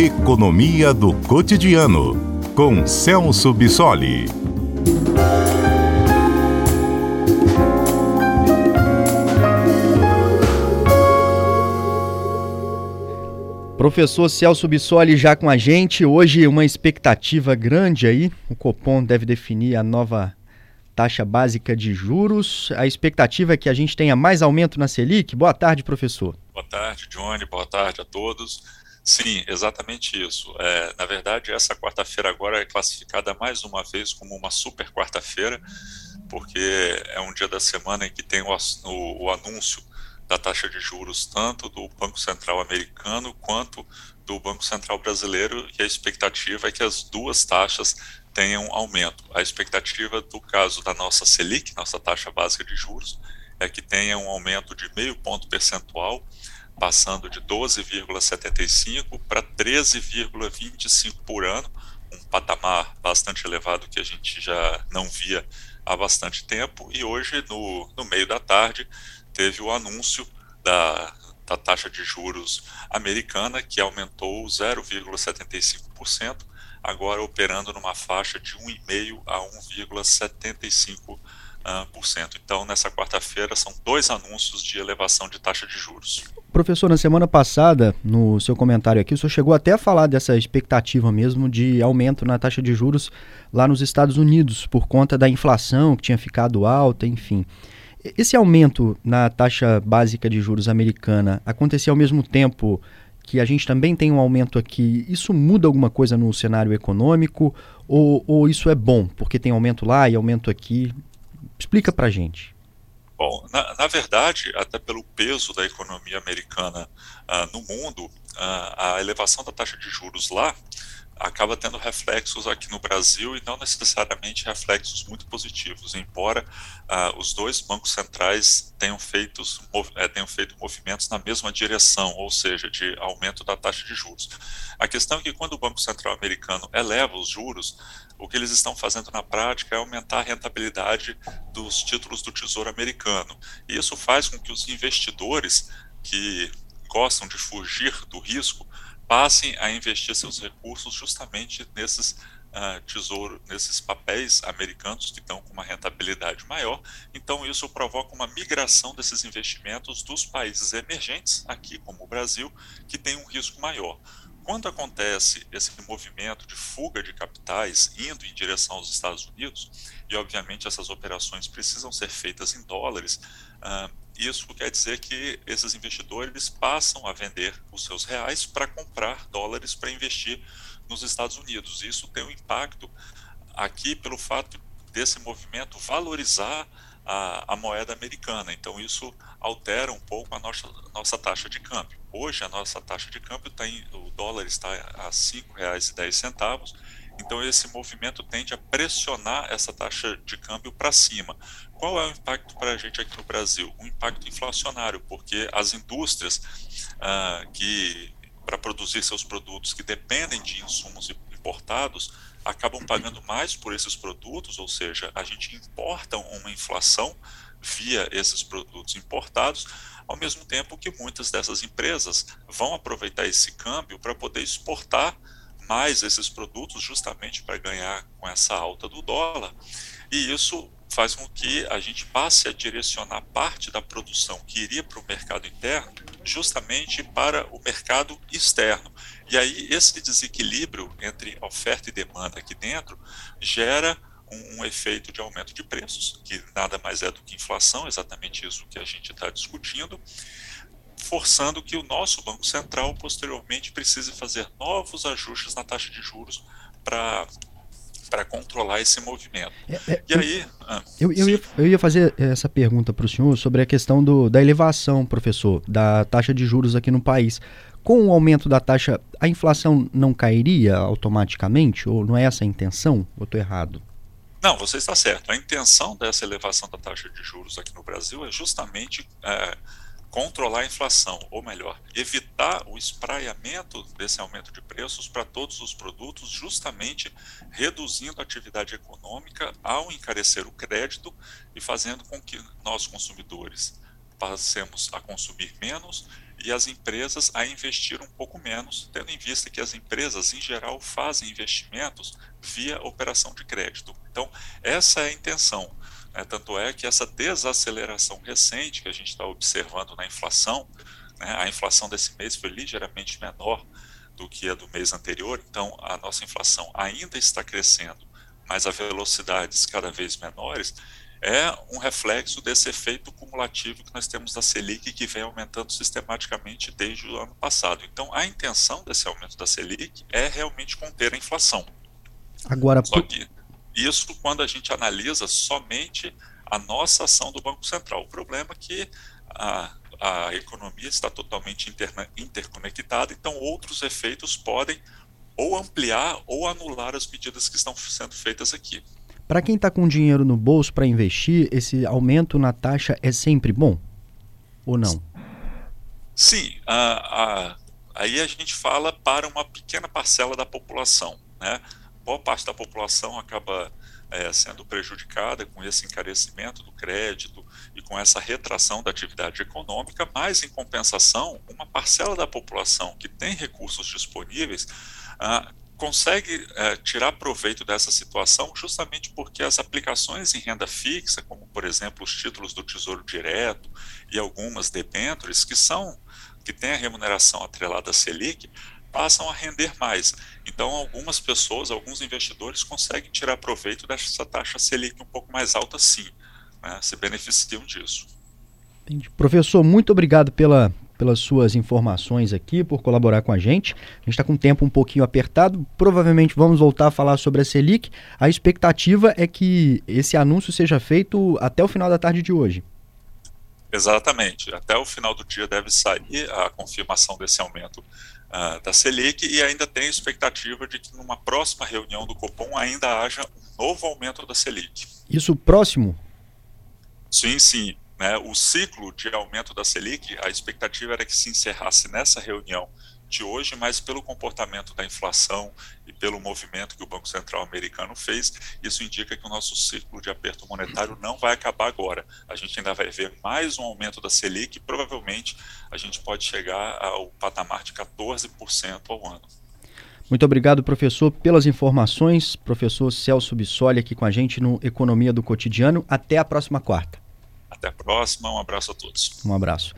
Economia do Cotidiano, com Celso Bissoli. Professor Celso Bissoli já com a gente. Hoje uma expectativa grande aí. O Copom deve definir a nova taxa básica de juros. A expectativa é que a gente tenha mais aumento na Selic. Boa tarde, professor. Boa tarde, Johnny. Boa tarde a todos. Sim, exatamente isso. É, na verdade, essa quarta-feira agora é classificada mais uma vez como uma super quarta-feira, porque é um dia da semana em que tem o, o, o anúncio da taxa de juros tanto do Banco Central americano quanto do Banco Central brasileiro e a expectativa é que as duas taxas tenham aumento. A expectativa do caso da nossa Selic, nossa taxa básica de juros, é que tenha um aumento de meio ponto percentual passando de 12,75 para 13,25 por ano, um patamar bastante elevado que a gente já não via há bastante tempo. E hoje, no, no meio da tarde, teve o anúncio da, da taxa de juros americana, que aumentou 0,75%, agora operando numa faixa de 1,5% a 1,75%. Então, nessa quarta-feira, são dois anúncios de elevação de taxa de juros. Professor, na semana passada, no seu comentário aqui, o senhor chegou até a falar dessa expectativa mesmo de aumento na taxa de juros lá nos Estados Unidos, por conta da inflação que tinha ficado alta, enfim. Esse aumento na taxa básica de juros americana acontecia ao mesmo tempo que a gente também tem um aumento aqui, isso muda alguma coisa no cenário econômico ou, ou isso é bom, porque tem aumento lá e aumento aqui? Explica para gente. Bom, na, na, verdade, até pelo peso da economia americana uh, no mundo, uh, a elevação da taxa de juros lá acaba tendo reflexos aqui no Brasil e não necessariamente reflexos muito positivos, embora uh, os dois bancos centrais tenham feito, eh, tenham feito movimentos na mesma direção, ou seja, de aumento da taxa de juros. A questão é que quando o Banco Central americano eleva os juros, o que eles estão fazendo na prática é aumentar a rentabilidade dos títulos do Tesouro americano. E isso faz com que os investidores que gostam de fugir do risco passem a investir seus recursos justamente nesses uh, tesouro, nesses papéis americanos que estão com uma rentabilidade maior. Então isso provoca uma migração desses investimentos dos países emergentes, aqui como o Brasil, que tem um risco maior. Quando acontece esse movimento de fuga de capitais indo em direção aos Estados Unidos, e obviamente essas operações precisam ser feitas em dólares, uh, isso quer dizer que esses investidores passam a vender os seus reais para comprar dólares para investir nos Estados Unidos. Isso tem um impacto aqui pelo fato desse movimento valorizar a, a, moeda americana. Então, isso altera um pouco a nossa, nossa taxa de câmbio. Hoje, a nossa taxa de câmbio está em, o dólar está a R$ 5,10 então, esse movimento tende a pressionar essa taxa de câmbio para cima. Qual é o impacto para a gente aqui no Brasil? Um impacto inflacionário, porque as indústrias ah, que, para produzir seus produtos que dependem de insumos importados, acabam pagando mais por esses produtos, ou seja, a gente importa uma inflação via esses produtos importados, ao mesmo tempo que muitas dessas empresas vão aproveitar esse câmbio para poder exportar mais esses produtos justamente para ganhar com essa alta do dólar. E isso faz com que a gente passe a direcionar parte da produção que iria para o mercado interno justamente para o mercado externo. E aí esse desequilíbrio entre oferta e demanda aqui dentro gera um, um, efeito de aumento de preços, que nada mais é do que inflação, exatamente isso que a gente está discutindo, forçando que o nosso Banco Central posteriormente precise fazer novos ajustes na taxa de juros para para controlar esse movimento. É, é, e aí. Ah, eu, eu, ia, eu, ia, fazer essa pergunta para o senhor sobre a questão do, da elevação, professor, da taxa de juros aqui no país. Com o aumento da taxa, a inflação não cairia automaticamente? Ou não é essa a intenção? Ou estou errado? Não, você está certo. A intenção dessa elevação da taxa de juros aqui no Brasil é justamente. É, controlar a inflação, ou melhor, evitar o espraiamento desse aumento de preços para todos os produtos, justamente reduzindo a atividade econômica ao encarecer o crédito e fazendo com que nós consumidores passemos a consumir menos e as empresas a investir um pouco menos, tendo em vista que as empresas, em geral, fazem investimentos via operação de crédito. Então, essa é a intenção. Né? Tanto é que essa desaceleração recente que a gente está observando na inflação, né? a inflação desse mês foi ligeiramente menor do que a do mês anterior, então a nossa inflação ainda está crescendo, mas a velocidades cada vez menores, é um reflexo desse efeito cumulativo que nós temos da Selic, que vem aumentando sistematicamente desde o ano passado. Então, a intenção desse aumento da Selic é realmente conter a inflação. Agora, Só que isso quando a gente analisa somente a nossa ação do Banco Central. O problema é que a, a economia está totalmente interna, interconectada, então outros efeitos podem ou ampliar ou anular as medidas que estão sendo feitas aqui. Para quem está com dinheiro no bolso para investir, esse aumento na taxa é sempre bom? Ou não? Sim, a, a, aí a gente fala para uma pequena parcela da população. Né? Boa parte da população acaba é, sendo prejudicada com esse encarecimento do crédito e com essa retração da atividade econômica, mas, em compensação, uma parcela da população que tem recursos disponíveis ah, consegue é, tirar proveito dessa situação justamente porque as aplicações em renda fixa, como por exemplo os títulos do Tesouro Direto e algumas debêntures que são que têm a remuneração atrelada à Selic, passam a render mais. Então, algumas pessoas, alguns investidores conseguem tirar proveito dessa taxa Selic um pouco mais alta, sim, né, se beneficiam disso. Entendi. Professor, muito obrigado pela, pelas suas informações aqui, por colaborar com a gente. A gente está com o tempo um pouquinho apertado. Provavelmente vamos voltar a falar sobre a Selic. A expectativa é que esse anúncio seja feito até o final da tarde de hoje. Exatamente. Até o final do dia deve sair a confirmação desse aumento uh, da Selic e ainda tem expectativa de que numa próxima reunião do Copom ainda haja um novo aumento da Selic. Isso próximo? Sim, sim. Né, o ciclo de aumento da Selic, a expectativa era que se encerrasse nessa reunião de hoje, mas pelo comportamento da inflação e pelo movimento que o Banco Central americano fez, isso indica que o nosso ciclo de aperto monetário não vai acabar agora. A gente ainda vai ver mais um aumento da Selic e provavelmente a gente pode chegar ao patamar de 14% ao ano. Muito obrigado, professor, pelas informações. Professor Celso Bissoli aqui com a gente no Economia do Cotidiano. Até a próxima quarta. Até a próxima, um abraço a todos. Um abraço.